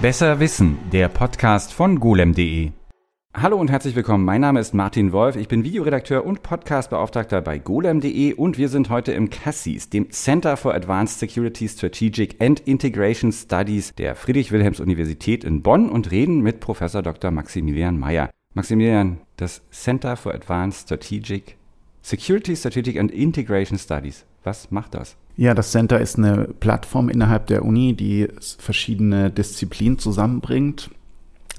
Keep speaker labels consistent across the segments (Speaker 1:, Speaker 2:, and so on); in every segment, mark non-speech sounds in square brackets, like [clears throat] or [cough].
Speaker 1: Besser Wissen, der Podcast von golem.de. Hallo und herzlich willkommen. Mein Name ist Martin Wolf. Ich bin Videoredakteur und Podcastbeauftragter bei golem.de und wir sind heute im CASSIS, dem Center for Advanced Security Strategic and Integration Studies der Friedrich-Wilhelms-Universität in Bonn und reden mit Professor Dr. Maximilian Mayer. Maximilian, das Center for Advanced Strategic Security Strategic and Integration Studies. Was macht das?
Speaker 2: Ja, das Center ist eine Plattform innerhalb der Uni, die verschiedene Disziplinen zusammenbringt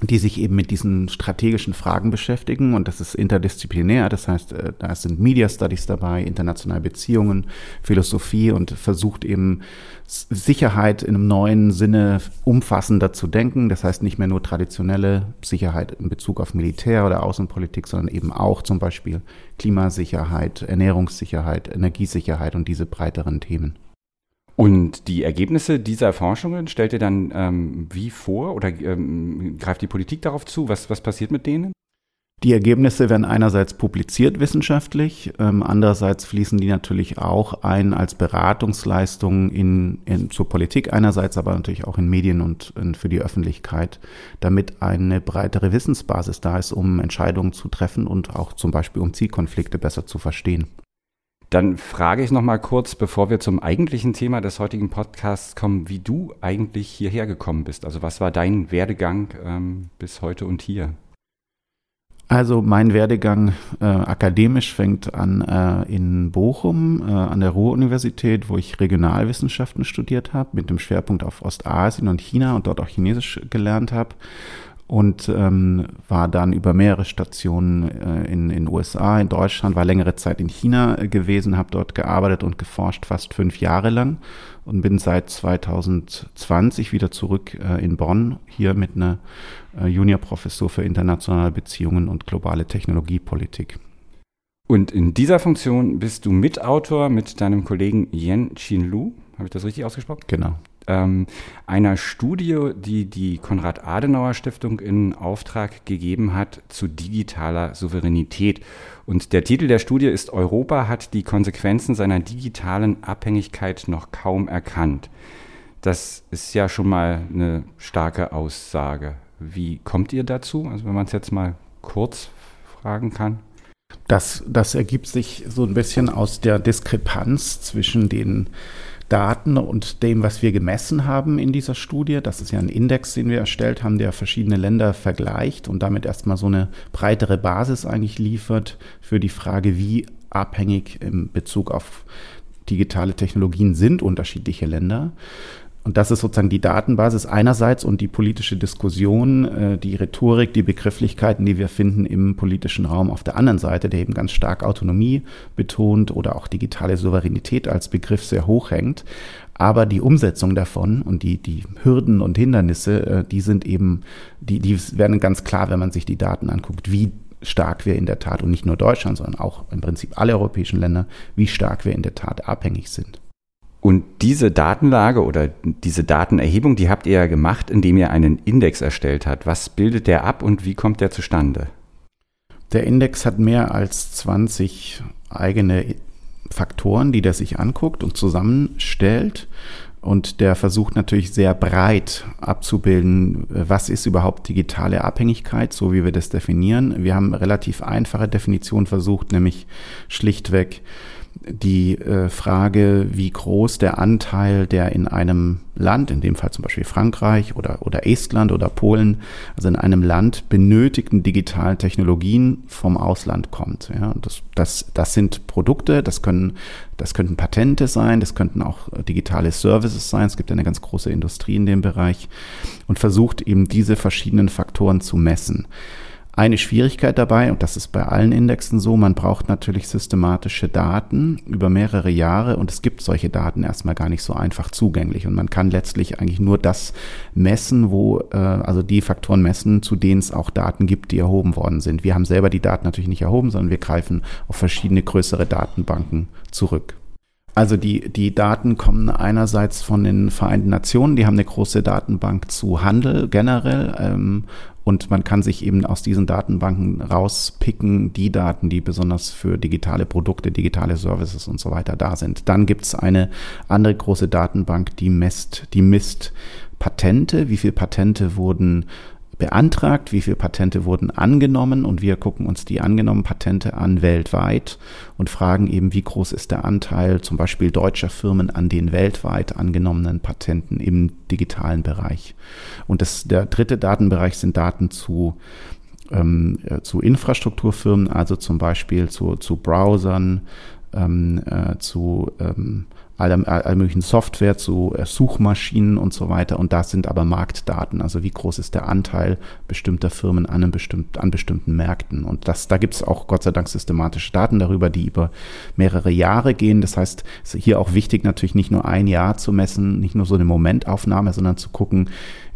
Speaker 2: die sich eben mit diesen strategischen Fragen beschäftigen. Und das ist interdisziplinär, das heißt, äh, da sind Media Studies dabei, internationale Beziehungen, Philosophie und versucht eben Sicherheit in einem neuen Sinne umfassender zu denken, das heißt nicht mehr nur traditionelle Sicherheit in Bezug auf Militär oder Außenpolitik, sondern eben auch zum Beispiel Klimasicherheit, Ernährungssicherheit, Energiesicherheit und diese breiteren Themen.
Speaker 1: Und die Ergebnisse dieser Forschungen stellt ihr dann ähm, wie vor oder ähm, greift die Politik darauf zu? Was, was passiert mit denen?
Speaker 2: Die Ergebnisse werden einerseits publiziert wissenschaftlich, ähm, andererseits fließen die natürlich auch ein als Beratungsleistung in, in, zur Politik einerseits, aber natürlich auch in Medien und, und für die Öffentlichkeit, damit eine breitere Wissensbasis da ist, um Entscheidungen zu treffen und auch zum Beispiel um Zielkonflikte besser zu verstehen.
Speaker 1: Dann frage ich noch mal kurz, bevor wir zum eigentlichen Thema des heutigen Podcasts kommen, wie du eigentlich hierher gekommen bist. Also was war dein Werdegang ähm, bis heute und hier?
Speaker 2: Also mein Werdegang äh, akademisch fängt an äh, in Bochum äh, an der Ruhr-Universität, wo ich Regionalwissenschaften studiert habe, mit dem Schwerpunkt auf Ostasien und China und dort auch Chinesisch gelernt habe und ähm, war dann über mehrere Stationen äh, in den USA, in Deutschland, war längere Zeit in China äh, gewesen, habe dort gearbeitet und geforscht, fast fünf Jahre lang und bin seit 2020 wieder zurück äh, in Bonn, hier mit einer äh, Juniorprofessur für internationale Beziehungen und globale Technologiepolitik.
Speaker 1: Und in dieser Funktion bist du Mitautor mit deinem Kollegen Yen Chin Lu. Habe ich das richtig ausgesprochen?
Speaker 2: Genau
Speaker 1: ähm, einer Studie, die die Konrad-Adenauer-Stiftung in Auftrag gegeben hat zu digitaler Souveränität. Und der Titel der Studie ist Europa hat die Konsequenzen seiner digitalen Abhängigkeit noch kaum erkannt. Das ist ja schon mal eine starke Aussage. Wie kommt ihr dazu? Also wenn man es jetzt mal kurz fragen kann.
Speaker 2: Das, das ergibt sich so ein bisschen aus der Diskrepanz zwischen den Daten und dem, was wir gemessen haben in dieser Studie. Das ist ja ein Index, den wir erstellt haben, der verschiedene Länder vergleicht und damit erstmal so eine breitere Basis eigentlich liefert für die Frage, wie abhängig in Bezug auf digitale Technologien sind unterschiedliche Länder. Und das ist sozusagen die Datenbasis einerseits und die politische Diskussion, äh, die Rhetorik, die Begrifflichkeiten, die wir finden im politischen Raum auf der anderen Seite, der eben ganz stark Autonomie betont oder auch digitale Souveränität als Begriff sehr hoch hängt. Aber die Umsetzung davon und die, die Hürden und Hindernisse, äh, die sind eben, die, die werden ganz klar, wenn man sich die Daten anguckt, wie stark wir in der Tat und nicht nur Deutschland, sondern auch im Prinzip alle europäischen Länder, wie stark wir in der Tat abhängig sind.
Speaker 1: Und diese Datenlage oder diese Datenerhebung, die habt ihr ja gemacht, indem ihr einen Index erstellt habt. Was bildet der ab und wie kommt der zustande?
Speaker 2: Der Index hat mehr als 20 eigene Faktoren, die der sich anguckt und zusammenstellt. Und der versucht natürlich sehr breit abzubilden, was ist überhaupt digitale Abhängigkeit, so wie wir das definieren. Wir haben relativ einfache Definition versucht, nämlich schlichtweg die äh, Frage, wie groß der Anteil der in einem Land, in dem Fall zum Beispiel Frankreich oder, oder Estland oder Polen, also in einem Land benötigten digitalen Technologien vom Ausland kommt. Ja, das, das, das sind Produkte, das können, das könnten Patente sein, das könnten auch digitale Services sein. Es gibt eine ganz große Industrie in dem Bereich und versucht eben diese verschiedenen Faktoren zu messen eine Schwierigkeit dabei, und das ist bei allen Indexen so, man braucht natürlich systematische Daten über mehrere Jahre und es gibt solche Daten erstmal gar nicht so einfach zugänglich. Und man kann letztlich eigentlich nur das messen, wo, äh, also die Faktoren messen, zu denen es auch Daten gibt, die erhoben worden sind. Wir haben selber die Daten natürlich nicht erhoben, sondern wir greifen auf verschiedene größere Datenbanken zurück. Also die, die Daten kommen einerseits von den Vereinten Nationen, die haben eine große Datenbank zu Handel generell ähm, und man kann sich eben aus diesen Datenbanken rauspicken, die Daten, die besonders für digitale Produkte, digitale Services und so weiter da sind. Dann gibt es eine andere große Datenbank, die misst, die misst Patente, wie viele Patente wurden beantragt, wie viele Patente wurden angenommen und wir gucken uns die angenommenen Patente an weltweit und fragen eben, wie groß ist der Anteil zum Beispiel deutscher Firmen an den weltweit angenommenen Patenten im digitalen Bereich. Und das, der dritte Datenbereich sind Daten zu ähm, äh, zu Infrastrukturfirmen, also zum Beispiel zu, zu Browsern, ähm, äh, zu ähm, aller, aller möglichen Software, zu äh, Suchmaschinen und so weiter. Und das sind aber Marktdaten. Also wie groß ist der Anteil bestimmter Firmen an, einem bestimmt, an bestimmten Märkten. Und das, da gibt es auch Gott sei Dank systematische Daten darüber, die über mehrere Jahre gehen. Das heißt, es ist hier auch wichtig, natürlich nicht nur ein Jahr zu messen, nicht nur so eine Momentaufnahme, sondern zu gucken,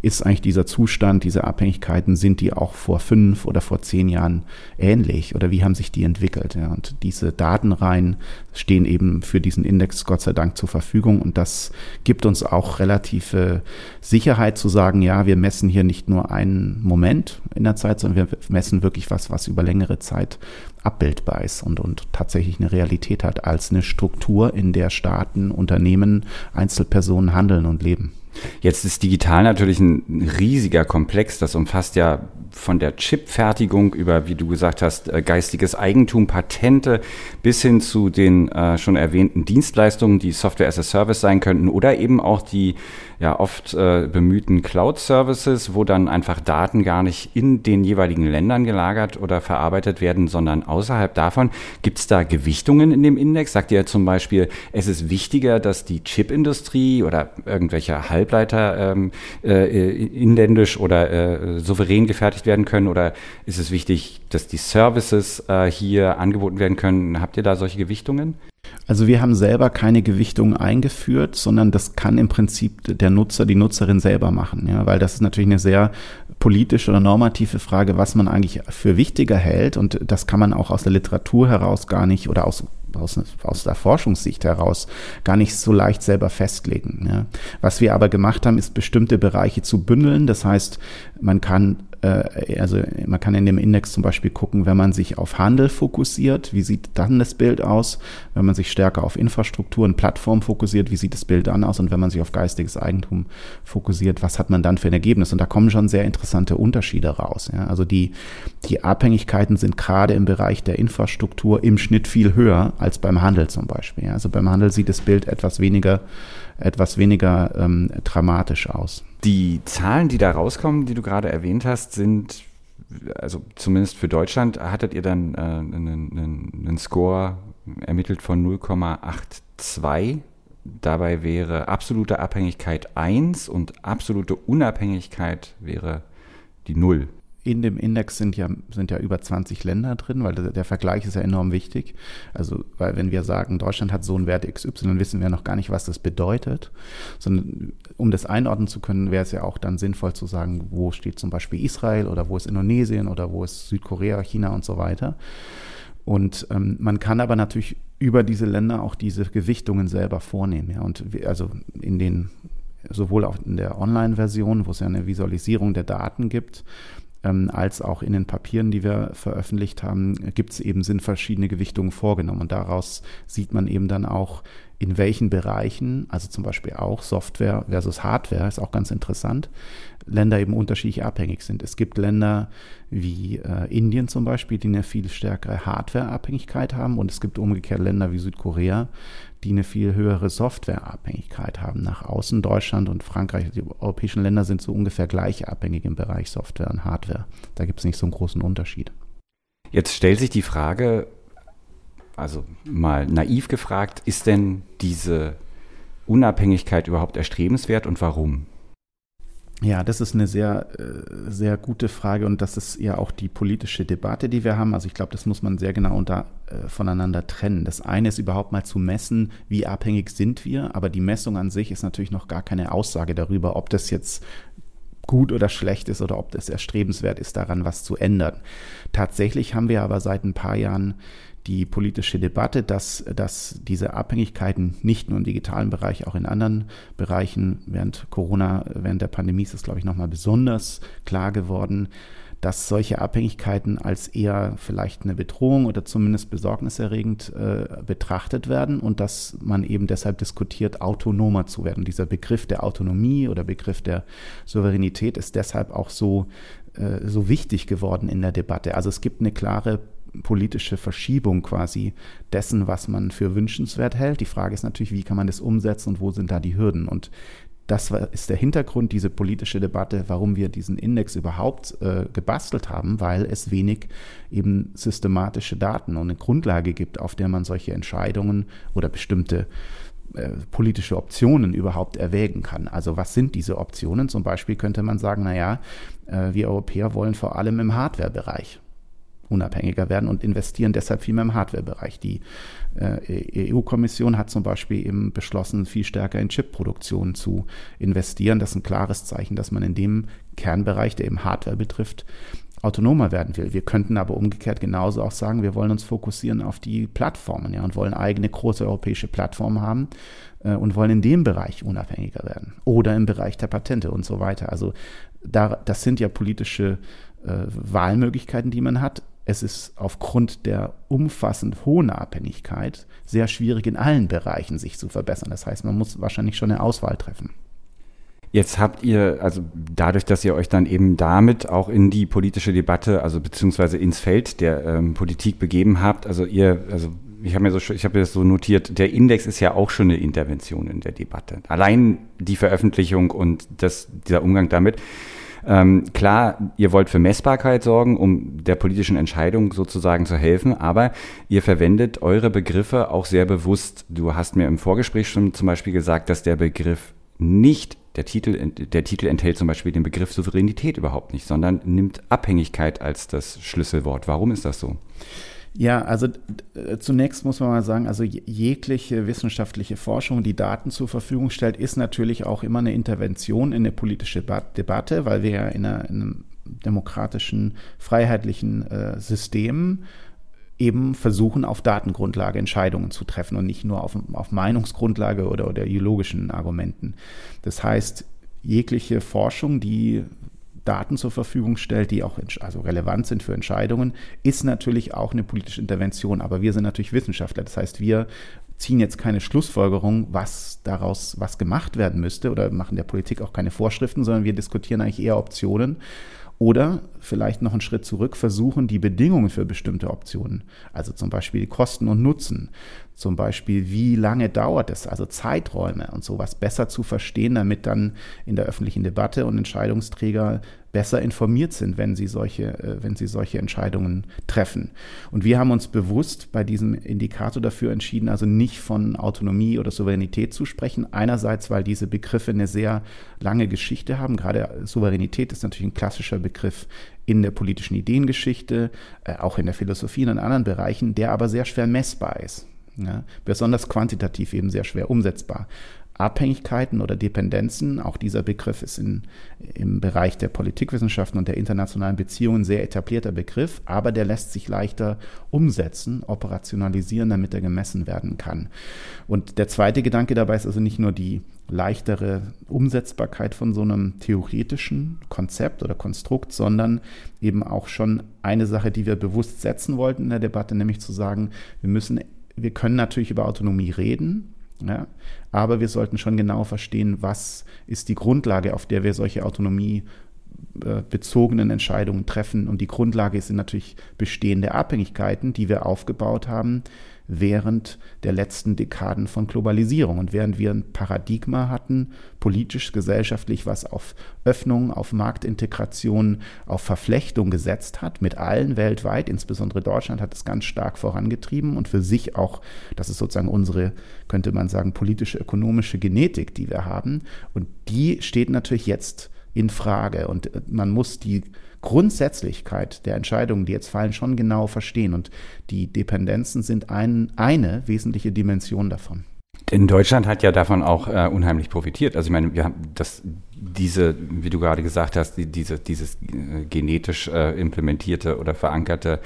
Speaker 2: ist eigentlich dieser Zustand, diese Abhängigkeiten, sind die auch vor fünf oder vor zehn Jahren ähnlich oder wie haben sich die entwickelt? Ja? Und diese Datenreihen stehen eben für diesen Index Gott sei Dank zur Verfügung und das gibt uns auch relative Sicherheit zu sagen, ja, wir messen hier nicht nur einen Moment in der Zeit, sondern wir messen wirklich was, was über längere Zeit abbildbar ist und, und tatsächlich eine Realität hat als eine Struktur, in der Staaten, Unternehmen, Einzelpersonen handeln und leben.
Speaker 1: Jetzt ist digital natürlich ein riesiger Komplex. Das umfasst ja von der Chipfertigung über, wie du gesagt hast, äh, geistiges Eigentum, Patente bis hin zu den äh, schon erwähnten Dienstleistungen, die Software as a Service sein könnten oder eben auch die ja oft äh, bemühten Cloud-Services, wo dann einfach Daten gar nicht in den jeweiligen Ländern gelagert oder verarbeitet werden, sondern außerhalb davon. Gibt es da Gewichtungen in dem Index? Sagt ihr zum Beispiel, es ist wichtiger, dass die Chipindustrie oder irgendwelche Halbleiter ähm, äh, inländisch oder äh, souverän gefertigt werden können? Oder ist es wichtig, dass die Services äh, hier angeboten werden können? Habt ihr da solche Gewichtungen?
Speaker 2: Also wir haben selber keine Gewichtung eingeführt, sondern das kann im Prinzip der Nutzer, die Nutzerin selber machen, ja, weil das ist natürlich eine sehr politische oder normative Frage, was man eigentlich für wichtiger hält und das kann man auch aus der Literatur heraus gar nicht oder aus aus, aus der Forschungssicht heraus gar nicht so leicht selber festlegen. Ja. Was wir aber gemacht haben, ist bestimmte Bereiche zu bündeln. Das heißt, man kann äh, also man kann in dem Index zum Beispiel gucken, wenn man sich auf Handel fokussiert, wie sieht dann das Bild aus? Wenn man sich stärker auf Infrastruktur und Plattform fokussiert, wie sieht das Bild dann aus? Und wenn man sich auf geistiges Eigentum fokussiert, was hat man dann für ein Ergebnis? Und da kommen schon sehr interessante Unterschiede raus. Ja? Also die, die Abhängigkeiten sind gerade im Bereich der Infrastruktur im Schnitt viel höher als beim Handel zum Beispiel. Also beim Handel sieht das Bild etwas weniger etwas weniger ähm, dramatisch aus.
Speaker 1: Die Zahlen, die da rauskommen, die du gerade erwähnt hast, sind, also zumindest für Deutschland, hattet ihr dann äh, einen, einen, einen Score ermittelt von 0,82. Dabei wäre absolute Abhängigkeit 1 und absolute Unabhängigkeit wäre die 0
Speaker 2: in dem Index sind ja, sind ja über 20 Länder drin, weil der, Vergleich ist ja enorm wichtig. Also, weil wenn wir sagen, Deutschland hat so einen Wert XY, wissen wir noch gar nicht, was das bedeutet. Sondern um das einordnen zu können, wäre es ja auch dann sinnvoll zu sagen, wo steht zum Beispiel Israel oder wo ist Indonesien oder wo ist Südkorea, China und so weiter. Und ähm, man kann aber natürlich über diese Länder auch diese Gewichtungen selber vornehmen. Ja. Und wir, also in den sowohl auch in der Online-Version, wo es ja eine Visualisierung der Daten gibt, ähm, als auch in den Papieren, die wir veröffentlicht haben, gibt es eben sind verschiedene Gewichtungen vorgenommen. Und daraus sieht man eben dann auch, in welchen Bereichen, also zum Beispiel auch Software versus Hardware, ist auch ganz interessant, Länder eben unterschiedlich abhängig sind. Es gibt Länder wie äh, Indien zum Beispiel, die eine viel stärkere Hardware-Abhängigkeit haben und es gibt umgekehrt Länder wie Südkorea, die eine viel höhere Softwareabhängigkeit haben. Nach außen Deutschland und Frankreich, die europäischen Länder sind so ungefähr gleich abhängig im Bereich Software und Hardware. Da gibt es nicht so einen großen Unterschied.
Speaker 1: Jetzt stellt sich die Frage, also mal naiv gefragt, ist denn diese Unabhängigkeit überhaupt erstrebenswert und warum?
Speaker 2: Ja, das ist eine sehr, äh, sehr gute Frage und das ist ja auch die politische Debatte, die wir haben. Also ich glaube, das muss man sehr genau unter, äh, voneinander trennen. Das eine ist überhaupt mal zu messen, wie abhängig sind wir, aber die Messung an sich ist natürlich noch gar keine Aussage darüber, ob das jetzt gut oder schlecht ist oder ob das erstrebenswert ist, daran was zu ändern. Tatsächlich haben wir aber seit ein paar Jahren die politische Debatte, dass, dass diese Abhängigkeiten nicht nur im digitalen Bereich, auch in anderen Bereichen während Corona, während der Pandemie ist das, glaube ich, nochmal besonders klar geworden, dass solche Abhängigkeiten als eher vielleicht eine Bedrohung oder zumindest besorgniserregend äh, betrachtet werden und dass man eben deshalb diskutiert, autonomer zu werden. Dieser Begriff der Autonomie oder Begriff der Souveränität ist deshalb auch so, äh, so wichtig geworden in der Debatte. Also es gibt eine klare politische Verschiebung quasi dessen, was man für wünschenswert hält. Die Frage ist natürlich, wie kann man das umsetzen und wo sind da die Hürden? Und das ist der Hintergrund, diese politische Debatte, warum wir diesen Index überhaupt äh, gebastelt haben, weil es wenig eben systematische Daten und eine Grundlage gibt, auf der man solche Entscheidungen oder bestimmte äh, politische Optionen überhaupt erwägen kann. Also was sind diese Optionen? Zum Beispiel könnte man sagen, naja, äh, wir Europäer wollen vor allem im Hardware-Bereich unabhängiger werden und investieren deshalb viel mehr im Hardware-Bereich. Die äh, EU-Kommission hat zum Beispiel eben beschlossen, viel stärker in Chip-Produktion zu investieren. Das ist ein klares Zeichen, dass man in dem Kernbereich, der eben Hardware betrifft, autonomer werden will. Wir könnten aber umgekehrt genauso auch sagen, wir wollen uns fokussieren auf die Plattformen ja, und wollen eigene große europäische Plattformen haben äh, und wollen in dem Bereich unabhängiger werden oder im Bereich der Patente und so weiter. Also da, das sind ja politische äh, Wahlmöglichkeiten, die man hat es ist aufgrund der umfassend hohen Abhängigkeit sehr schwierig, in allen Bereichen sich zu verbessern. Das heißt, man muss wahrscheinlich schon eine Auswahl treffen.
Speaker 1: Jetzt habt ihr, also dadurch, dass ihr euch dann eben damit auch in die politische Debatte, also beziehungsweise ins Feld der ähm, Politik begeben habt, also ihr, also ich habe mir so, ich habe das so notiert, der Index ist ja auch schon eine Intervention in der Debatte. Allein die Veröffentlichung und das, dieser Umgang damit. Ähm, klar, ihr wollt für Messbarkeit sorgen, um der politischen Entscheidung sozusagen zu helfen, aber ihr verwendet eure Begriffe auch sehr bewusst. Du hast mir im Vorgespräch schon zum Beispiel gesagt, dass der Begriff nicht der Titel, der Titel enthält zum Beispiel den Begriff Souveränität überhaupt nicht, sondern nimmt Abhängigkeit als das Schlüsselwort. Warum ist das so?
Speaker 2: Ja, also zunächst muss man mal sagen, also jegliche wissenschaftliche Forschung, die Daten zur Verfügung stellt, ist natürlich auch immer eine Intervention in eine politische Debatte, weil wir ja in, einer, in einem demokratischen, freiheitlichen äh, System eben versuchen, auf Datengrundlage Entscheidungen zu treffen und nicht nur auf, auf Meinungsgrundlage oder, oder ideologischen Argumenten. Das heißt, jegliche Forschung, die Daten zur Verfügung stellt, die auch also relevant sind für Entscheidungen, ist natürlich auch eine politische Intervention. Aber wir sind natürlich Wissenschaftler. Das heißt, wir ziehen jetzt keine Schlussfolgerung, was daraus was gemacht werden müsste oder machen der Politik auch keine Vorschriften, sondern wir diskutieren eigentlich eher Optionen oder vielleicht noch einen Schritt zurück, versuchen die Bedingungen für bestimmte Optionen, also zum Beispiel Kosten und Nutzen, zum Beispiel wie lange dauert es, also Zeiträume und sowas besser zu verstehen, damit dann in der öffentlichen Debatte und Entscheidungsträger besser informiert sind, wenn sie solche, äh, wenn sie solche Entscheidungen treffen. Und wir haben uns bewusst bei diesem Indikator dafür entschieden, also nicht von Autonomie oder Souveränität zu sprechen. Einerseits, weil diese Begriffe eine sehr lange Geschichte haben. Gerade Souveränität ist natürlich ein klassischer Begriff in der politischen Ideengeschichte, äh, auch in der Philosophie und in anderen Bereichen, der aber sehr schwer messbar ist. Ja, besonders quantitativ eben sehr schwer umsetzbar. Abhängigkeiten oder Dependenzen, auch dieser Begriff ist in, im Bereich der Politikwissenschaften und der internationalen Beziehungen sehr etablierter Begriff, aber der lässt sich leichter umsetzen, operationalisieren, damit er gemessen werden kann. Und der zweite Gedanke dabei ist also nicht nur die leichtere Umsetzbarkeit von so einem theoretischen Konzept oder Konstrukt, sondern eben auch schon eine Sache, die wir bewusst setzen wollten in der Debatte, nämlich zu sagen, wir müssen, wir können natürlich über Autonomie reden, ja? Aber wir sollten schon genau verstehen, was ist die Grundlage, auf der wir solche Autonomie bezogenen Entscheidungen treffen. Und die Grundlage sind natürlich bestehende Abhängigkeiten, die wir aufgebaut haben, während der letzten Dekaden von Globalisierung. Und während wir ein Paradigma hatten, politisch, gesellschaftlich, was auf Öffnung, auf Marktintegration, auf Verflechtung gesetzt hat, mit allen weltweit, insbesondere Deutschland hat es ganz stark vorangetrieben und für sich auch, das ist sozusagen unsere, könnte man sagen, politische, ökonomische Genetik, die wir haben. Und die steht natürlich jetzt in Frage. Und man muss die Grundsätzlichkeit der Entscheidungen, die jetzt fallen, schon genau verstehen. Und die Dependenzen sind ein, eine wesentliche Dimension davon.
Speaker 1: Denn Deutschland hat ja davon auch äh, unheimlich profitiert. Also ich meine, wir haben das diese, wie du gerade gesagt hast, die, diese, dieses äh, genetisch äh, implementierte oder verankerte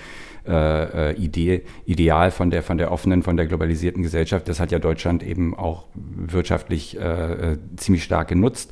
Speaker 1: äh, äh, Idee, Ideal von der, von der offenen, von der globalisierten Gesellschaft, das hat ja Deutschland eben auch wirtschaftlich äh, ziemlich stark genutzt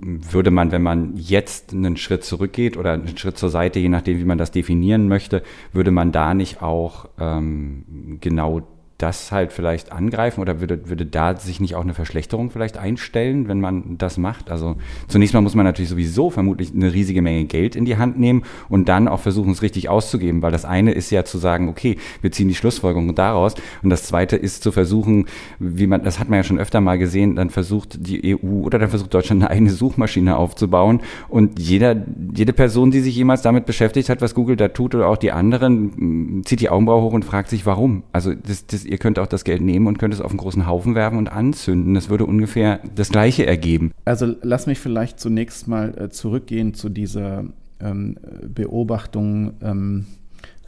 Speaker 1: würde man, wenn man jetzt einen Schritt zurückgeht oder einen Schritt zur Seite, je nachdem, wie man das definieren möchte, würde man da nicht auch ähm, genau das halt vielleicht angreifen oder würde, würde da sich nicht auch eine Verschlechterung vielleicht einstellen, wenn man das macht? Also zunächst mal muss man natürlich sowieso vermutlich eine riesige Menge Geld in die Hand nehmen und dann auch versuchen, es richtig auszugeben, weil das eine ist ja zu sagen, okay, wir ziehen die Schlussfolgerung daraus und das zweite ist zu versuchen, wie man, das hat man ja schon öfter mal gesehen, dann versucht die EU oder dann versucht Deutschland eine eigene Suchmaschine aufzubauen und jeder, jede Person, die sich jemals damit beschäftigt hat, was Google da tut oder auch die anderen, zieht die Augenbraue hoch und fragt sich, warum? Also das, das ihr könnt auch das Geld nehmen und könnt es auf einen großen Haufen werfen und anzünden. Das würde ungefähr das Gleiche ergeben.
Speaker 2: Also lass mich vielleicht zunächst mal äh, zurückgehen zu dieser ähm, Beobachtung, ähm,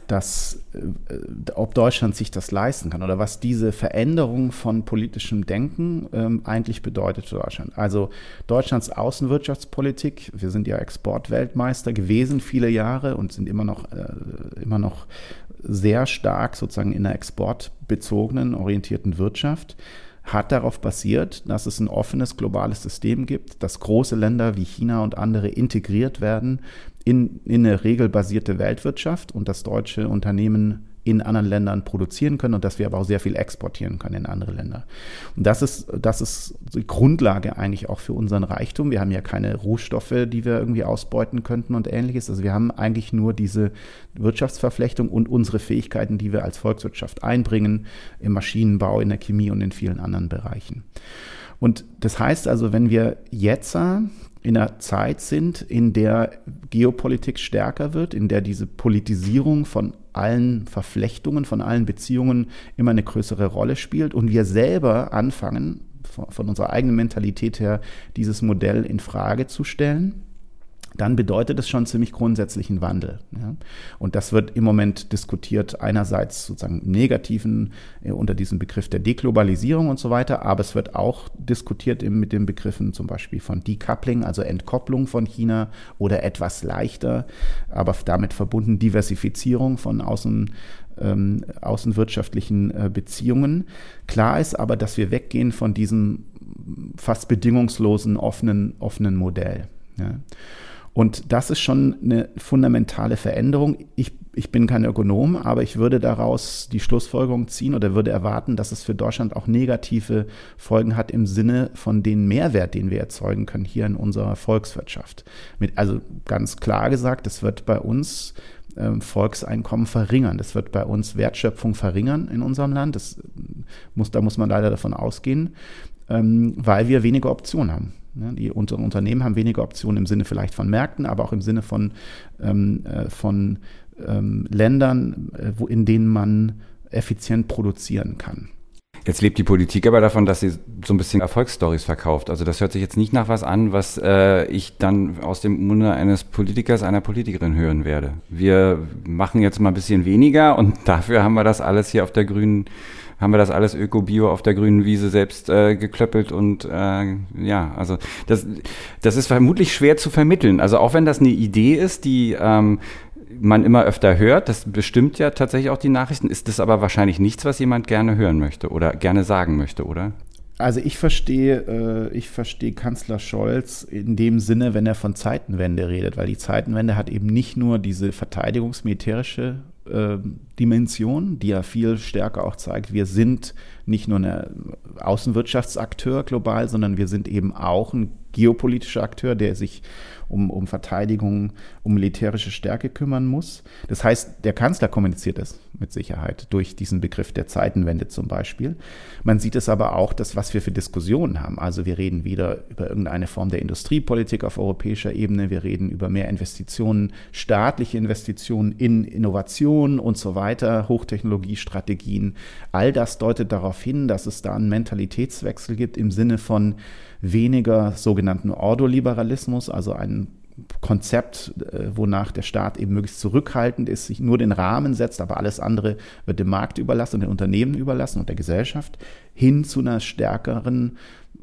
Speaker 2: dass, äh, ob Deutschland sich das leisten kann oder was diese Veränderung von politischem Denken ähm, eigentlich bedeutet für Deutschland. Also Deutschlands Außenwirtschaftspolitik, wir sind ja Exportweltmeister gewesen viele Jahre und sind immer noch, äh, immer noch sehr stark sozusagen in einer exportbezogenen, orientierten Wirtschaft, hat darauf basiert, dass es ein offenes globales System gibt, dass große Länder wie China und andere integriert werden in, in eine regelbasierte Weltwirtschaft und dass deutsche Unternehmen in anderen Ländern produzieren können und dass wir aber auch sehr viel exportieren können in andere Länder. Und das ist, das ist die Grundlage eigentlich auch für unseren Reichtum. Wir haben ja keine Rohstoffe, die wir irgendwie ausbeuten könnten und ähnliches. Also wir haben eigentlich nur diese Wirtschaftsverflechtung und unsere Fähigkeiten, die wir als Volkswirtschaft einbringen, im Maschinenbau, in der Chemie und in vielen anderen Bereichen. Und das heißt also, wenn wir jetzt in einer Zeit sind, in der Geopolitik stärker wird, in der diese Politisierung von allen Verflechtungen, von allen Beziehungen immer eine größere Rolle spielt und wir selber anfangen, von unserer eigenen Mentalität her, dieses Modell in Frage zu stellen dann bedeutet es schon ziemlich grundsätzlichen Wandel. Ja? Und das wird im Moment diskutiert, einerseits sozusagen im Negativen äh, unter diesem Begriff der Deglobalisierung und so weiter, aber es wird auch diskutiert eben mit den Begriffen zum Beispiel von Decoupling, also Entkopplung von China oder etwas leichter, aber damit verbunden Diversifizierung von außen, ähm, außenwirtschaftlichen äh, Beziehungen. Klar ist aber, dass wir weggehen von diesem fast bedingungslosen offenen, offenen Modell. Ja. Und das ist schon eine fundamentale Veränderung. Ich, ich bin kein Ökonom, aber ich würde daraus die Schlussfolgerung ziehen oder würde erwarten, dass es für Deutschland auch negative Folgen hat im Sinne von den Mehrwert, den wir erzeugen können hier in unserer Volkswirtschaft. Mit, also ganz klar gesagt, es wird bei uns ähm, Volkseinkommen verringern. Das wird bei uns Wertschöpfung verringern in unserem Land. Das muss, da muss man leider davon ausgehen, ähm, weil wir weniger Optionen haben. Ne, die Unternehmen haben weniger Optionen im Sinne vielleicht von Märkten, aber auch im Sinne von, ähm, äh, von ähm, Ländern, äh, wo, in denen man effizient produzieren kann.
Speaker 1: Jetzt lebt die Politik aber davon, dass sie so ein bisschen Erfolgsstories verkauft. Also das hört sich jetzt nicht nach was an, was äh, ich dann aus dem Munde eines Politikers, einer Politikerin hören werde. Wir machen jetzt mal ein bisschen weniger und [laughs] dafür haben wir das alles hier auf der grünen haben wir das alles Öko-Bio auf der grünen Wiese selbst äh, geklöppelt und äh, ja, also das, das ist vermutlich schwer zu vermitteln. Also auch wenn das eine Idee ist, die ähm, man immer öfter hört, das bestimmt ja tatsächlich auch die Nachrichten, ist das aber wahrscheinlich nichts, was jemand gerne hören möchte oder gerne sagen möchte, oder?
Speaker 2: Also ich verstehe, äh, ich verstehe Kanzler Scholz in dem Sinne, wenn er von Zeitenwende redet, weil die Zeitenwende hat eben nicht nur diese verteidigungsmilitärische Dimension, die ja viel stärker auch zeigt, wir sind nicht nur ein Außenwirtschaftsakteur global, sondern wir sind eben auch ein geopolitischer Akteur, der sich um, um Verteidigung, um militärische Stärke kümmern muss. Das heißt, der Kanzler kommuniziert es mit Sicherheit durch diesen Begriff der Zeitenwende zum Beispiel. Man sieht es aber auch, dass was wir für Diskussionen haben. Also wir reden wieder über irgendeine Form der Industriepolitik auf europäischer Ebene, wir reden über mehr Investitionen, staatliche Investitionen in Innovation und so weiter, Hochtechnologiestrategien. All das deutet darauf hin, dass es da einen Mentalitätswechsel gibt im Sinne von weniger sogenannten Ordoliberalismus, also ein Konzept, äh, wonach der Staat eben möglichst zurückhaltend ist, sich nur den Rahmen setzt, aber alles andere wird dem Markt überlassen den Unternehmen überlassen und der Gesellschaft, hin zu einer stärkeren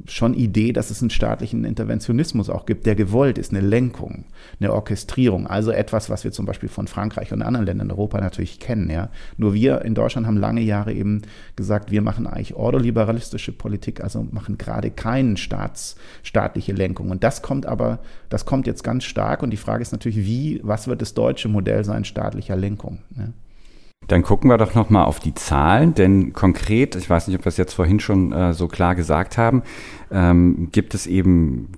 Speaker 2: schon Idee, dass es einen staatlichen Interventionismus auch gibt, der gewollt ist, eine Lenkung, eine Orchestrierung, also etwas, was wir zum Beispiel von Frankreich und anderen Ländern in Europa natürlich kennen. Ja. Nur wir in Deutschland haben lange Jahre eben gesagt, wir machen eigentlich ordoliberalistische Politik, also machen gerade keine staatliche Lenkung. Und das kommt aber, das kommt jetzt ganz stark und die Frage ist natürlich, wie, was wird das deutsche Modell sein staatlicher Lenkung? Ja.
Speaker 1: Dann gucken wir doch nochmal auf die Zahlen, denn konkret, ich weiß nicht, ob wir es jetzt vorhin schon äh, so klar gesagt haben, ähm, gibt es eben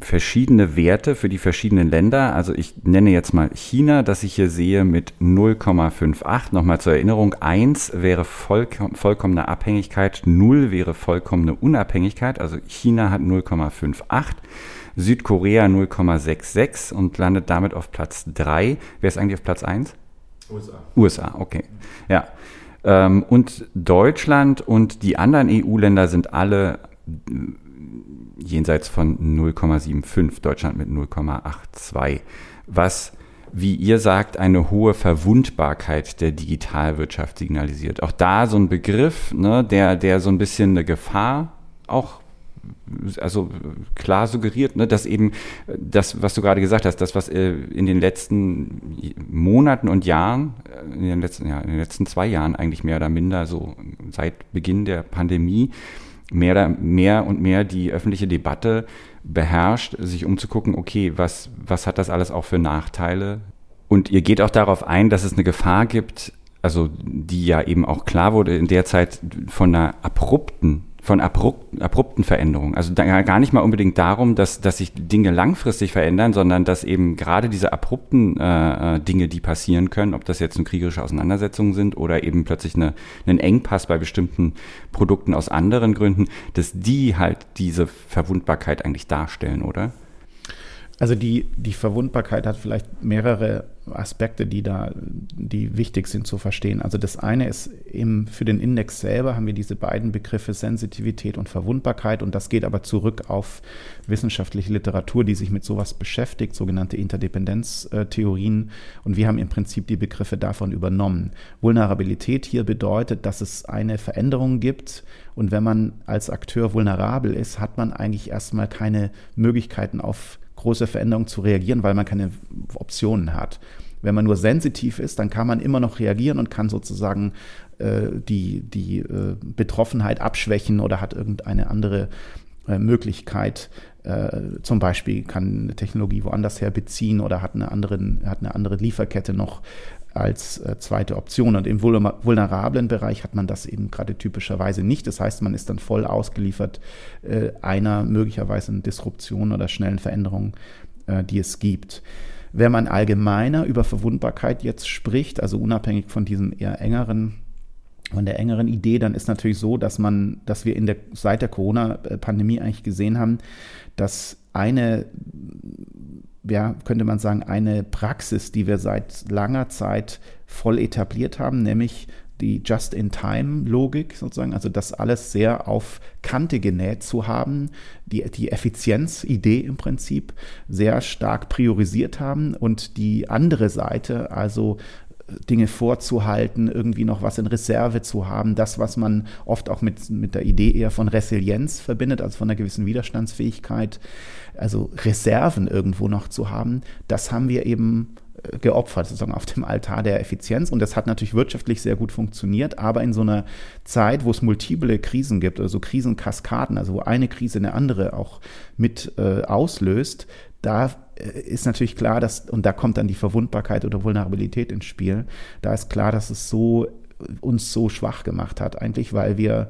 Speaker 1: verschiedene Werte für die verschiedenen Länder. Also ich nenne jetzt mal China, das ich hier sehe mit 0,58. Nochmal zur Erinnerung, 1 wäre vollkom vollkommene Abhängigkeit, 0 wäre vollkommene Unabhängigkeit. Also China hat 0,58. Südkorea 0,66 und landet damit auf Platz 3. Wer ist eigentlich auf Platz 1? USA. USA, okay. Ja. Ähm, und Deutschland und die anderen EU-Länder sind alle äh, jenseits von 0,75, Deutschland mit 0,82, was, wie ihr sagt, eine hohe Verwundbarkeit der Digitalwirtschaft signalisiert. Auch da so ein Begriff, ne, der, der so ein bisschen eine Gefahr auch also klar suggeriert, ne, dass eben das, was du gerade gesagt hast, das, was äh, in den letzten Monaten und Jahren, äh, in den letzten, ja, in den letzten zwei Jahren eigentlich mehr oder minder, so seit Beginn der Pandemie, mehr, mehr und mehr die öffentliche Debatte beherrscht, sich umzugucken, okay, was, was hat das alles auch für Nachteile? Und ihr geht auch darauf ein, dass es eine Gefahr gibt, also die ja eben auch klar wurde in der Zeit von einer abrupten von abrupt, abrupten Veränderungen. Also da, gar nicht mal unbedingt darum, dass, dass sich Dinge langfristig verändern, sondern dass eben gerade diese abrupten äh, äh, Dinge, die passieren können, ob das jetzt eine kriegerische Auseinandersetzungen sind oder eben plötzlich eine, einen Engpass bei bestimmten Produkten aus anderen Gründen, dass die halt diese Verwundbarkeit eigentlich darstellen, oder?
Speaker 2: Also die, die Verwundbarkeit hat vielleicht mehrere Aspekte, die da, die wichtig sind zu verstehen. Also das eine ist im, für den Index selber haben wir diese beiden Begriffe Sensitivität und Verwundbarkeit und das geht aber zurück auf wissenschaftliche Literatur, die sich mit sowas beschäftigt, sogenannte Interdependenztheorien und wir haben im Prinzip die Begriffe davon übernommen. Vulnerabilität hier bedeutet, dass es eine Veränderung gibt und wenn man als Akteur vulnerabel ist, hat man eigentlich erstmal keine Möglichkeiten auf große Veränderungen zu reagieren, weil man keine Optionen hat. Wenn man nur sensitiv ist, dann kann man immer noch reagieren und kann sozusagen äh, die, die äh, Betroffenheit abschwächen oder hat irgendeine andere äh, Möglichkeit. Äh, zum Beispiel kann eine Technologie woanders her beziehen oder hat eine, anderen, hat eine andere Lieferkette noch als äh, zweite Option. Und im vulnerablen Bereich hat man das eben gerade typischerweise nicht. Das heißt, man ist dann voll ausgeliefert äh, einer möglicherweise Disruption oder schnellen Veränderung, äh, die es gibt. Wenn man allgemeiner über Verwundbarkeit jetzt spricht, also unabhängig von diesem eher engeren von der engeren Idee, dann ist natürlich so, dass man, dass wir in der, seit der Corona-Pandemie eigentlich gesehen haben, dass eine ja, könnte man sagen, eine Praxis, die wir seit langer Zeit voll etabliert haben, nämlich die Just-in-Time-Logik sozusagen, also das alles sehr auf Kante genäht zu haben, die, die Effizienzidee im Prinzip sehr stark priorisiert haben und die andere Seite, also Dinge vorzuhalten, irgendwie noch was in Reserve zu haben, das, was man oft auch mit, mit der Idee eher von Resilienz verbindet, also von einer gewissen Widerstandsfähigkeit, also Reserven irgendwo noch zu haben, das haben wir eben äh, geopfert, sozusagen auf dem Altar der Effizienz. Und das hat natürlich wirtschaftlich sehr gut funktioniert, aber in so einer Zeit, wo es multiple Krisen gibt, also Krisenkaskaden, also wo eine Krise eine andere auch mit äh, auslöst, da ist natürlich klar, dass, und da kommt dann die Verwundbarkeit oder Vulnerabilität ins Spiel, da ist klar, dass es so uns so schwach gemacht hat, eigentlich, weil wir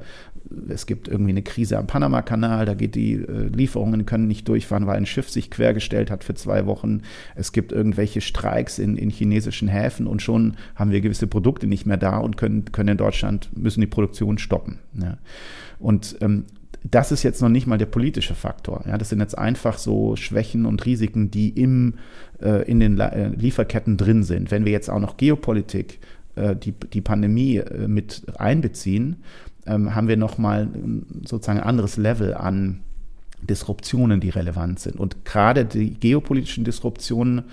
Speaker 2: es gibt irgendwie eine Krise am Panama-Kanal, da geht die äh, Lieferungen können nicht durchfahren, weil ein Schiff sich quergestellt hat für zwei Wochen. Es gibt irgendwelche Streiks in, in chinesischen Häfen und schon haben wir gewisse Produkte nicht mehr da und können, können in Deutschland, müssen die Produktion stoppen. Ja. Und ähm, das ist jetzt noch nicht mal der politische Faktor. Ja, das sind jetzt einfach so Schwächen und Risiken, die im, äh, in den La äh, Lieferketten drin sind. Wenn wir jetzt auch noch Geopolitik, äh, die, die Pandemie äh, mit einbeziehen, ähm, haben wir nochmal sozusagen ein anderes Level an Disruptionen, die relevant sind. Und gerade die geopolitischen Disruptionen,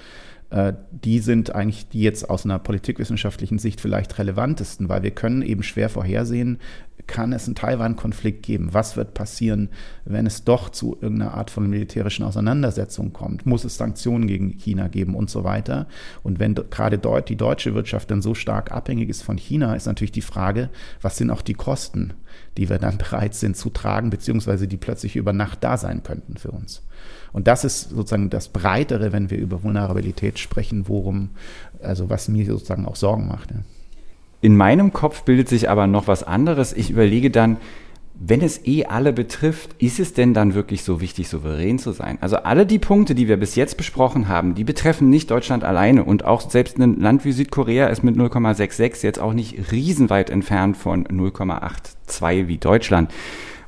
Speaker 2: die sind eigentlich die jetzt aus einer politikwissenschaftlichen Sicht vielleicht relevantesten, weil wir können eben schwer vorhersehen, kann es einen Taiwan-Konflikt geben? Was wird passieren, wenn es doch zu irgendeiner Art von militärischen Auseinandersetzung kommt? Muss es Sanktionen gegen China geben und so weiter? Und wenn gerade die deutsche Wirtschaft dann so stark abhängig ist von China, ist natürlich die Frage, was sind auch die Kosten, die wir dann [laughs] bereit sind zu tragen, beziehungsweise die plötzlich über Nacht da sein könnten für uns. Und das ist sozusagen das Breitere, wenn wir über Vulnerabilität sprechen, worum, also was mir sozusagen auch Sorgen macht. Ja.
Speaker 1: In meinem Kopf bildet sich aber noch was anderes. Ich überlege dann, wenn es eh alle betrifft, ist es denn dann wirklich so wichtig, souverän zu sein? Also alle die Punkte, die wir bis jetzt besprochen haben, die betreffen nicht Deutschland alleine und auch selbst ein Land wie Südkorea ist mit 0,66 jetzt auch nicht riesenweit entfernt von 0,82 wie Deutschland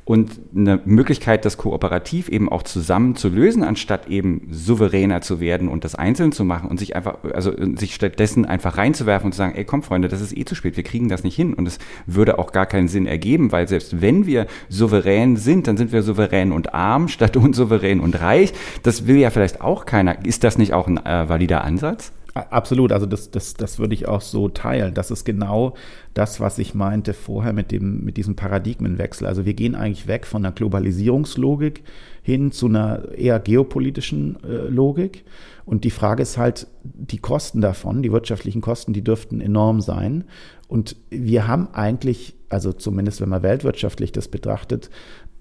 Speaker 1: und eine Möglichkeit, das kooperativ eben auch zusammen zu lösen, anstatt eben souveräner zu werden und das einzeln zu machen und sich einfach, also sich stattdessen einfach reinzuwerfen und zu sagen, ey komm Freunde, das ist eh zu spät, wir kriegen das nicht hin und es würde auch gar keinen Sinn ergeben, weil selbst wenn wir souverän sind, dann sind wir souverän und arm statt [laughs] unsouverän und reich. Das will ja vielleicht auch keiner. Ist das nicht auch ein äh, valider Ansatz?
Speaker 2: Absolut, also das, das, das würde ich auch so teilen. Das ist genau das, was ich meinte vorher mit, dem, mit diesem Paradigmenwechsel. Also wir gehen eigentlich weg von einer Globalisierungslogik hin zu einer eher geopolitischen äh, Logik. Und die Frage ist halt, die Kosten davon, die wirtschaftlichen Kosten, die dürften enorm sein. Und wir haben eigentlich, also zumindest wenn man weltwirtschaftlich das betrachtet,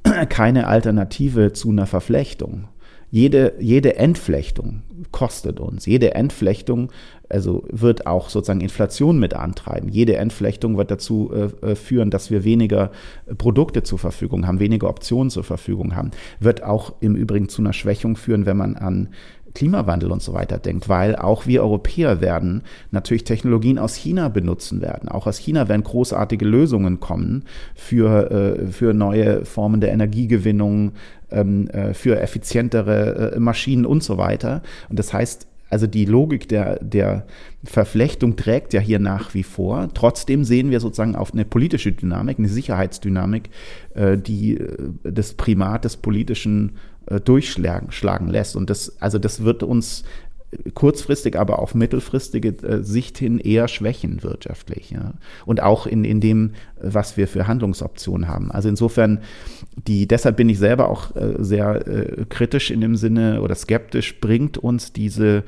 Speaker 2: [clears throat] keine Alternative zu einer Verflechtung. Jede, jede Entflechtung kostet uns. Jede Entflechtung also wird auch sozusagen Inflation mit antreiben. Jede Entflechtung wird dazu äh, äh führen, dass wir weniger Produkte zur Verfügung haben, weniger Optionen zur Verfügung haben. Wird auch im Übrigen zu einer Schwächung führen, wenn man an Klimawandel und so weiter denkt, weil auch wir Europäer werden natürlich Technologien aus China benutzen werden. Auch aus China werden großartige Lösungen kommen für, äh, für neue Formen der Energiegewinnung, ähm, äh, für effizientere äh, Maschinen und so weiter. Und das heißt, also die Logik der, der Verflechtung trägt ja hier nach wie vor. Trotzdem sehen wir sozusagen auf eine politische Dynamik, eine Sicherheitsdynamik, die das Primat des Politischen äh, durchschlagen lässt. Und das, also das wird uns kurzfristig, aber auf mittelfristige äh, Sicht hin eher schwächen wirtschaftlich. Ja. Und auch in, in dem, was wir für Handlungsoptionen haben. Also insofern, die, deshalb bin ich selber auch äh, sehr äh, kritisch in dem Sinne oder skeptisch, bringt uns diese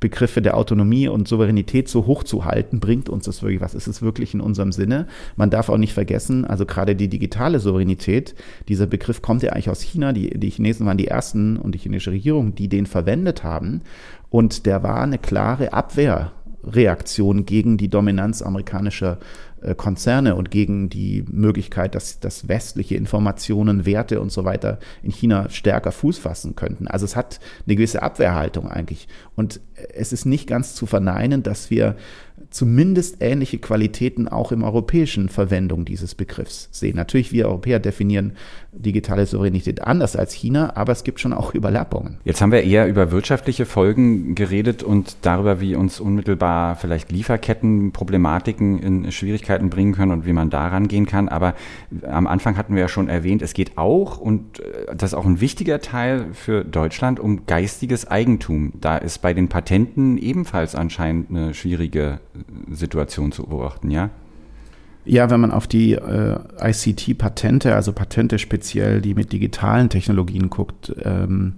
Speaker 2: Begriffe der Autonomie und Souveränität so hoch zu halten, bringt uns das wirklich was? Ist es wirklich in unserem Sinne? Man darf auch nicht vergessen, also gerade die digitale Souveränität, dieser Begriff kommt ja eigentlich aus China. Die, die Chinesen waren die ersten und die chinesische Regierung, die den verwendet haben. Und der war eine klare Abwehrreaktion gegen die Dominanz amerikanischer Konzerne und gegen die Möglichkeit, dass, dass westliche Informationen, Werte und so weiter in China stärker Fuß fassen könnten. Also es hat eine gewisse Abwehrhaltung eigentlich. Und es ist nicht ganz zu verneinen, dass wir zumindest ähnliche Qualitäten auch im europäischen Verwendung dieses Begriffs sehen. Natürlich, wir Europäer definieren digitale Souveränität anders als China, aber es gibt schon auch Überlappungen.
Speaker 1: Jetzt haben wir eher über wirtschaftliche Folgen geredet und darüber, wie uns unmittelbar vielleicht Lieferketten Problematiken in Schwierigkeiten bringen können und wie man daran gehen kann. Aber am Anfang hatten wir ja schon erwähnt, es geht auch, und äh, das ist auch ein wichtiger Teil für Deutschland, um geistiges Eigentum. Da ist bei den Patenten ebenfalls anscheinend eine schwierige Situation zu beobachten, ja?
Speaker 2: Ja, wenn man auf die äh, ICT-Patente, also Patente speziell, die mit digitalen Technologien guckt, ähm,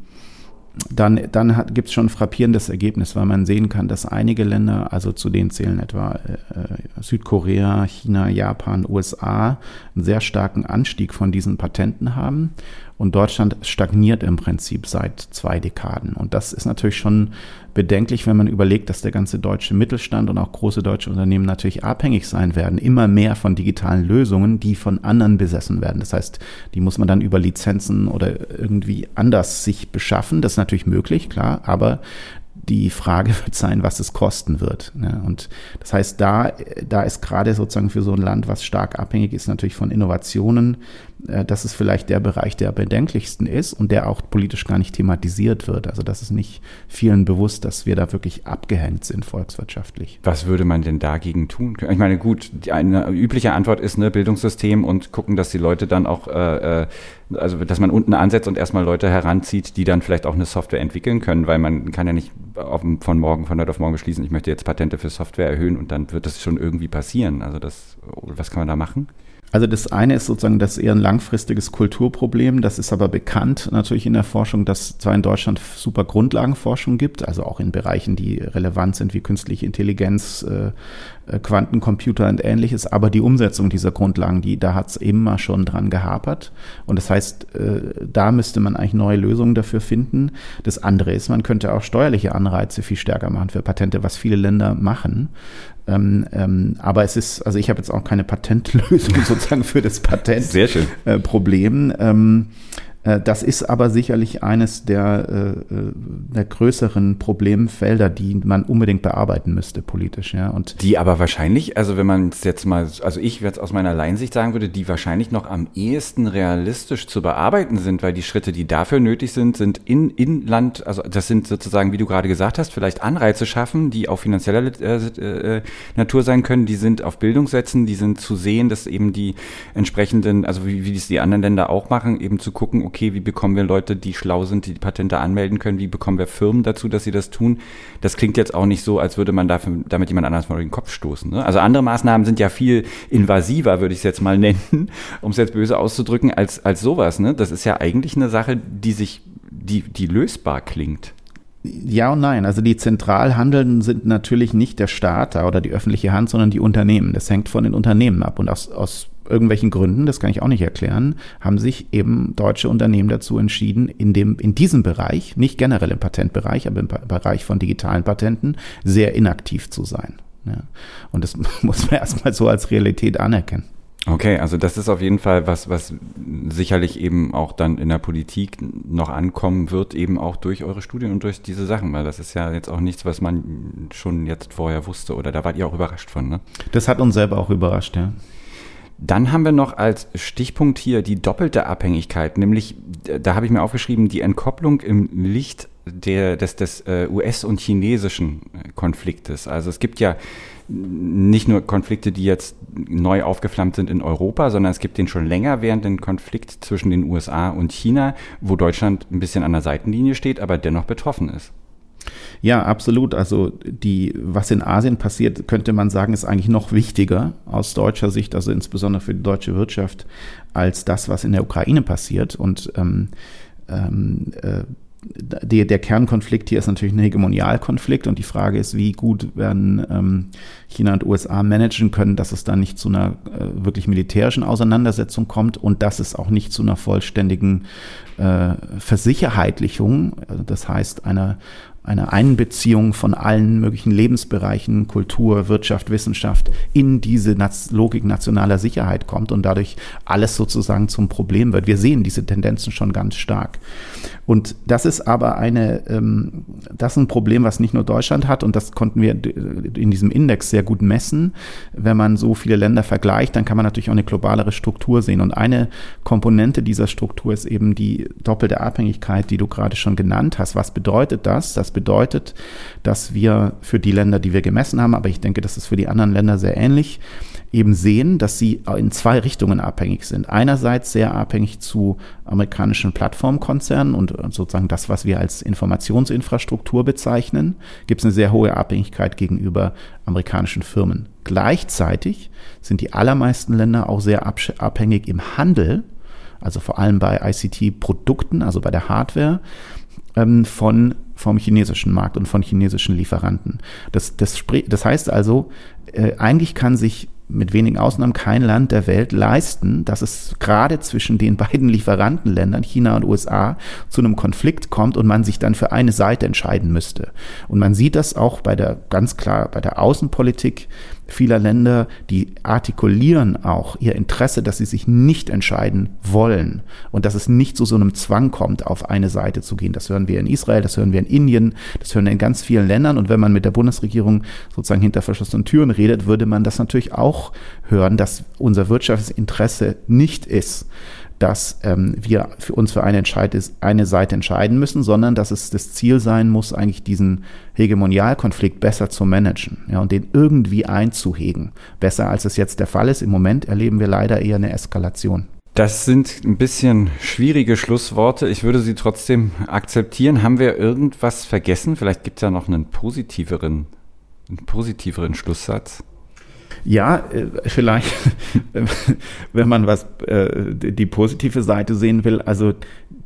Speaker 2: dann, dann gibt es schon ein frappierendes Ergebnis, weil man sehen kann, dass einige Länder, also zu denen zählen etwa äh, Südkorea, China, Japan, USA, einen sehr starken Anstieg von diesen Patenten haben. Und Deutschland stagniert im Prinzip seit zwei Dekaden. Und das ist natürlich schon bedenklich, wenn man überlegt, dass der ganze deutsche Mittelstand und auch große deutsche Unternehmen natürlich abhängig sein werden, immer mehr von digitalen Lösungen, die von anderen besessen werden. Das heißt, die muss man dann über Lizenzen oder irgendwie anders sich beschaffen. Das ist natürlich möglich, klar, aber die Frage [laughs] wird sein, was es kosten wird. Ne? Und das heißt, da, da ist gerade sozusagen für so ein Land, was stark abhängig ist natürlich von Innovationen, das ist vielleicht der Bereich, der bedenklichsten ist und der auch politisch gar nicht thematisiert wird. Also das ist nicht vielen bewusst, dass wir da wirklich abgehängt sind volkswirtschaftlich.
Speaker 1: Was würde man denn dagegen tun? Ich meine, gut, eine übliche Antwort ist ne Bildungssystem und gucken, dass die Leute dann auch, äh, äh, also dass man unten ansetzt und erstmal Leute heranzieht, die dann vielleicht auch eine Software entwickeln können, weil man kann ja nicht auf, von morgen, von heute auf morgen beschließen, ich möchte jetzt Patente für Software erhöhen und dann wird das schon irgendwie passieren. Also das, was kann man da machen?
Speaker 2: Also das eine ist sozusagen das eher ein langfristiges Kulturproblem. Das ist aber bekannt natürlich in der Forschung, dass zwar in Deutschland super Grundlagenforschung gibt, also auch in Bereichen, die relevant sind wie künstliche Intelligenz, äh Quantencomputer und ähnliches, aber die Umsetzung dieser Grundlagen, die, da hat es immer schon dran gehapert. Und das heißt, äh, da müsste man eigentlich neue Lösungen dafür finden. Das andere ist, man könnte auch steuerliche Anreize viel stärker machen für Patente, was viele Länder machen. Ähm, ähm, aber es ist, also ich habe jetzt auch keine Patentlösung [laughs] sozusagen für das Patentproblem. Äh, ähm, äh, das ist aber sicherlich eines der, äh, äh, der größeren Problemfelder, die man unbedingt bearbeiten müsste politisch. Ja.
Speaker 1: Und die aber wahrscheinlich, also wenn man es jetzt mal, also ich jetzt aus meiner Leinsicht sagen würde, die wahrscheinlich noch am ehesten realistisch zu bearbeiten sind, weil die Schritte, die dafür nötig sind, sind in Inland, also das sind sozusagen, wie du gerade gesagt hast, vielleicht Anreize schaffen, die auch finanzieller äh, äh, Natur sein können, die sind auf Bildung setzen, die sind zu sehen, dass eben die entsprechenden, also wie, wie es die anderen Länder auch machen, eben zu gucken, okay, okay, wie bekommen wir Leute, die schlau sind, die, die Patente anmelden können, wie bekommen wir Firmen dazu, dass sie das tun. Das klingt jetzt auch nicht so, als würde man dafür, damit jemand anderes mal den Kopf stoßen. Ne? Also andere Maßnahmen sind ja viel invasiver, würde ich es jetzt mal [laughs] nennen, um es jetzt böse auszudrücken, als, als sowas. Ne? Das ist ja eigentlich eine Sache, die sich, die, die lösbar klingt.
Speaker 2: Ja und nein. Also die zentral Handelnden sind natürlich nicht der Staat oder die öffentliche Hand, sondern die Unternehmen. Das hängt von den Unternehmen ab. Und aus, aus irgendwelchen Gründen, das kann ich auch nicht erklären, haben sich eben deutsche Unternehmen dazu entschieden, in, dem, in diesem Bereich, nicht generell im Patentbereich, aber im Bereich von digitalen Patenten, sehr inaktiv zu sein. Ja. Und das [laughs] muss man erstmal so als Realität anerkennen.
Speaker 1: Okay, also das ist auf jeden Fall was, was sicherlich eben auch dann in der Politik noch ankommen wird, eben auch durch eure Studien und durch diese Sachen, weil das ist ja jetzt auch nichts, was man schon jetzt vorher wusste oder da wart ihr auch überrascht von, ne?
Speaker 2: Das hat uns selber auch überrascht, ja.
Speaker 1: Dann haben wir noch als Stichpunkt hier die doppelte Abhängigkeit, nämlich, da habe ich mir aufgeschrieben, die Entkopplung im Licht der, des, des äh, US- und chinesischen äh, Konfliktes. Also es gibt ja nicht nur Konflikte, die jetzt neu aufgeflammt sind in Europa, sondern es gibt den schon länger währenden Konflikt zwischen den USA und China, wo Deutschland ein bisschen an der Seitenlinie steht, aber dennoch betroffen ist.
Speaker 2: Ja, absolut. Also die, was in Asien passiert, könnte man sagen, ist eigentlich noch wichtiger aus deutscher Sicht, also insbesondere für die deutsche Wirtschaft, als das, was in der Ukraine passiert. Und ähm, ähm, äh, die, der Kernkonflikt hier ist natürlich ein Hegemonialkonflikt und die Frage ist, wie gut werden ähm, China und USA managen können, dass es dann nicht zu einer äh, wirklich militärischen Auseinandersetzung kommt und dass es auch nicht zu einer vollständigen äh, Versicherheitlichung, also das heißt einer eine Einbeziehung von allen möglichen Lebensbereichen, Kultur, Wirtschaft, Wissenschaft in diese Logik nationaler Sicherheit kommt und dadurch alles sozusagen zum Problem wird. Wir sehen diese Tendenzen schon ganz stark. Und das ist aber eine, ähm, das ist ein Problem, was nicht nur Deutschland hat und das konnten wir in diesem Index sehr gut messen. Wenn man so viele Länder vergleicht, dann kann man natürlich auch eine globalere Struktur sehen. Und eine Komponente dieser Struktur ist eben die doppelte Abhängigkeit, die du gerade schon genannt hast. Was bedeutet das? Das bedeutet, dass wir für die Länder, die wir gemessen haben, aber ich denke, das ist für die anderen Länder sehr ähnlich, eben sehen, dass sie in zwei Richtungen abhängig sind. Einerseits sehr abhängig zu amerikanischen Plattformkonzernen und sozusagen das, was wir als Informationsinfrastruktur bezeichnen, gibt es eine sehr hohe Abhängigkeit gegenüber amerikanischen Firmen. Gleichzeitig sind die allermeisten Länder auch sehr abhängig im Handel, also vor allem bei ICT-Produkten, also bei der Hardware, ähm, von vom chinesischen Markt und von chinesischen Lieferanten. Das, das, das heißt also, äh, eigentlich kann sich mit wenigen Ausnahmen kein Land der Welt leisten, dass es gerade zwischen den [laughs] beiden Lieferantenländern, China und USA, zu einem Konflikt kommt und man sich dann für eine Seite entscheiden müsste. Und man sieht das auch bei der, ganz klar, bei der Außenpolitik vieler Länder, die artikulieren auch ihr Interesse, dass sie sich nicht entscheiden wollen und dass es nicht zu so einem Zwang kommt, auf eine Seite zu gehen. Das hören wir in Israel, das hören wir in Indien, das hören wir in ganz vielen Ländern. Und wenn man mit der Bundesregierung sozusagen hinter verschlossenen Türen redet, würde man das natürlich auch hören, dass unser Wirtschaftsinteresse nicht ist, dass ähm, wir für uns für eine, eine Seite entscheiden müssen, sondern dass es das Ziel sein muss, eigentlich diesen Hegemonialkonflikt besser zu managen ja, und den irgendwie einzuhegen. Besser als es jetzt der Fall ist. Im Moment erleben wir leider eher eine Eskalation.
Speaker 1: Das sind ein bisschen schwierige Schlussworte. Ich würde sie trotzdem akzeptieren. Haben wir irgendwas vergessen? Vielleicht gibt es ja noch einen positiveren, einen positiveren Schlusssatz.
Speaker 2: Ja, äh, vielleicht, [laughs] wenn man was äh, die positive Seite sehen will, also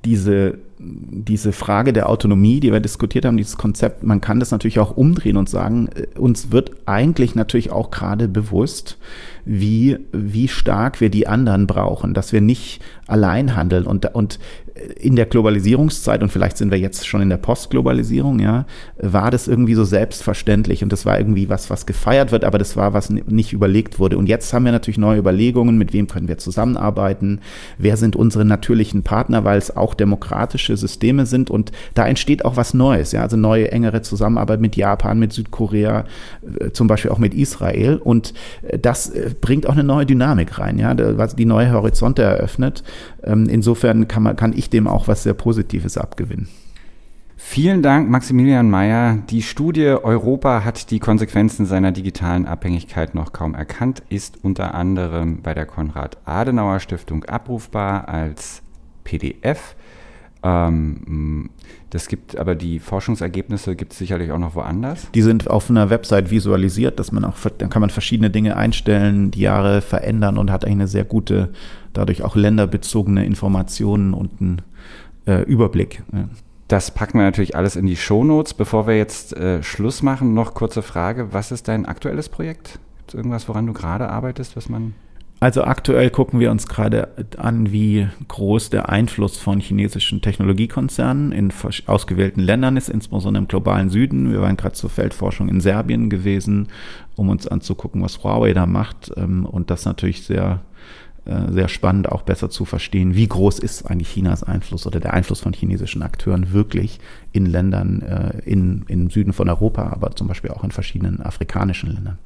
Speaker 2: diese diese Frage der Autonomie, die wir diskutiert haben, dieses Konzept, man kann das natürlich auch umdrehen und sagen, äh, uns wird eigentlich natürlich auch gerade bewusst, wie, wie stark wir die anderen brauchen, dass wir nicht allein handeln und, und in der Globalisierungszeit, und vielleicht sind wir jetzt schon in der Postglobalisierung, ja, war das irgendwie so selbstverständlich und das war irgendwie was, was gefeiert wird, aber das war, was nicht überlegt wurde. Und jetzt haben wir natürlich neue Überlegungen, mit wem können wir zusammenarbeiten, wer sind unsere natürlichen Partner, weil es auch demokratische Systeme sind und da entsteht auch was Neues, ja, also neue, engere Zusammenarbeit mit Japan, mit Südkorea, äh, zum Beispiel auch mit Israel und äh, das äh, bringt auch eine neue Dynamik rein, ja, was die neue Horizonte eröffnet. Ähm, insofern kann man, kann ich dem auch was sehr Positives abgewinnen.
Speaker 1: Vielen Dank, Maximilian Mayer. Die Studie Europa hat die Konsequenzen seiner digitalen Abhängigkeit noch kaum erkannt, ist unter anderem bei der Konrad-Adenauer-Stiftung abrufbar als PDF. Ähm, das gibt aber die Forschungsergebnisse gibt es sicherlich auch noch woanders.
Speaker 2: Die sind auf einer Website visualisiert, dass man auch, dann kann man verschiedene Dinge einstellen, die Jahre verändern und hat eigentlich eine sehr gute, dadurch auch länderbezogene Informationen und einen äh, Überblick. Ja.
Speaker 1: Das packen wir natürlich alles in die Shownotes. Bevor wir jetzt äh, Schluss machen, noch kurze Frage. Was ist dein aktuelles Projekt? Gibt es irgendwas, woran du gerade arbeitest, was man
Speaker 2: also aktuell gucken wir uns gerade an, wie groß der Einfluss von chinesischen Technologiekonzernen in ausgewählten Ländern ist, insbesondere im globalen Süden. Wir waren gerade zur Feldforschung in Serbien gewesen, um uns anzugucken, was Huawei da macht. Ähm, und das natürlich sehr, äh, sehr spannend, auch besser zu verstehen, wie groß ist eigentlich Chinas Einfluss oder der Einfluss von chinesischen Akteuren wirklich in Ländern äh, in, im Süden von Europa, aber zum Beispiel auch in verschiedenen afrikanischen Ländern.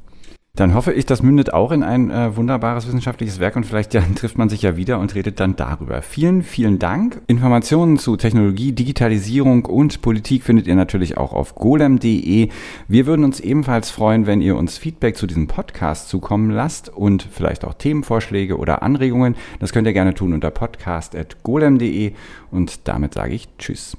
Speaker 1: Dann hoffe ich, das mündet auch in ein äh, wunderbares wissenschaftliches Werk und vielleicht ja, [laughs] trifft man sich ja wieder und redet dann darüber. Vielen, vielen Dank. Informationen zu Technologie, Digitalisierung und Politik findet ihr natürlich auch auf golem.de. Wir würden uns ebenfalls freuen, wenn ihr uns Feedback zu diesem Podcast zukommen lasst und vielleicht auch Themenvorschläge oder Anregungen. Das könnt ihr gerne tun unter podcast.golem.de und damit sage ich Tschüss.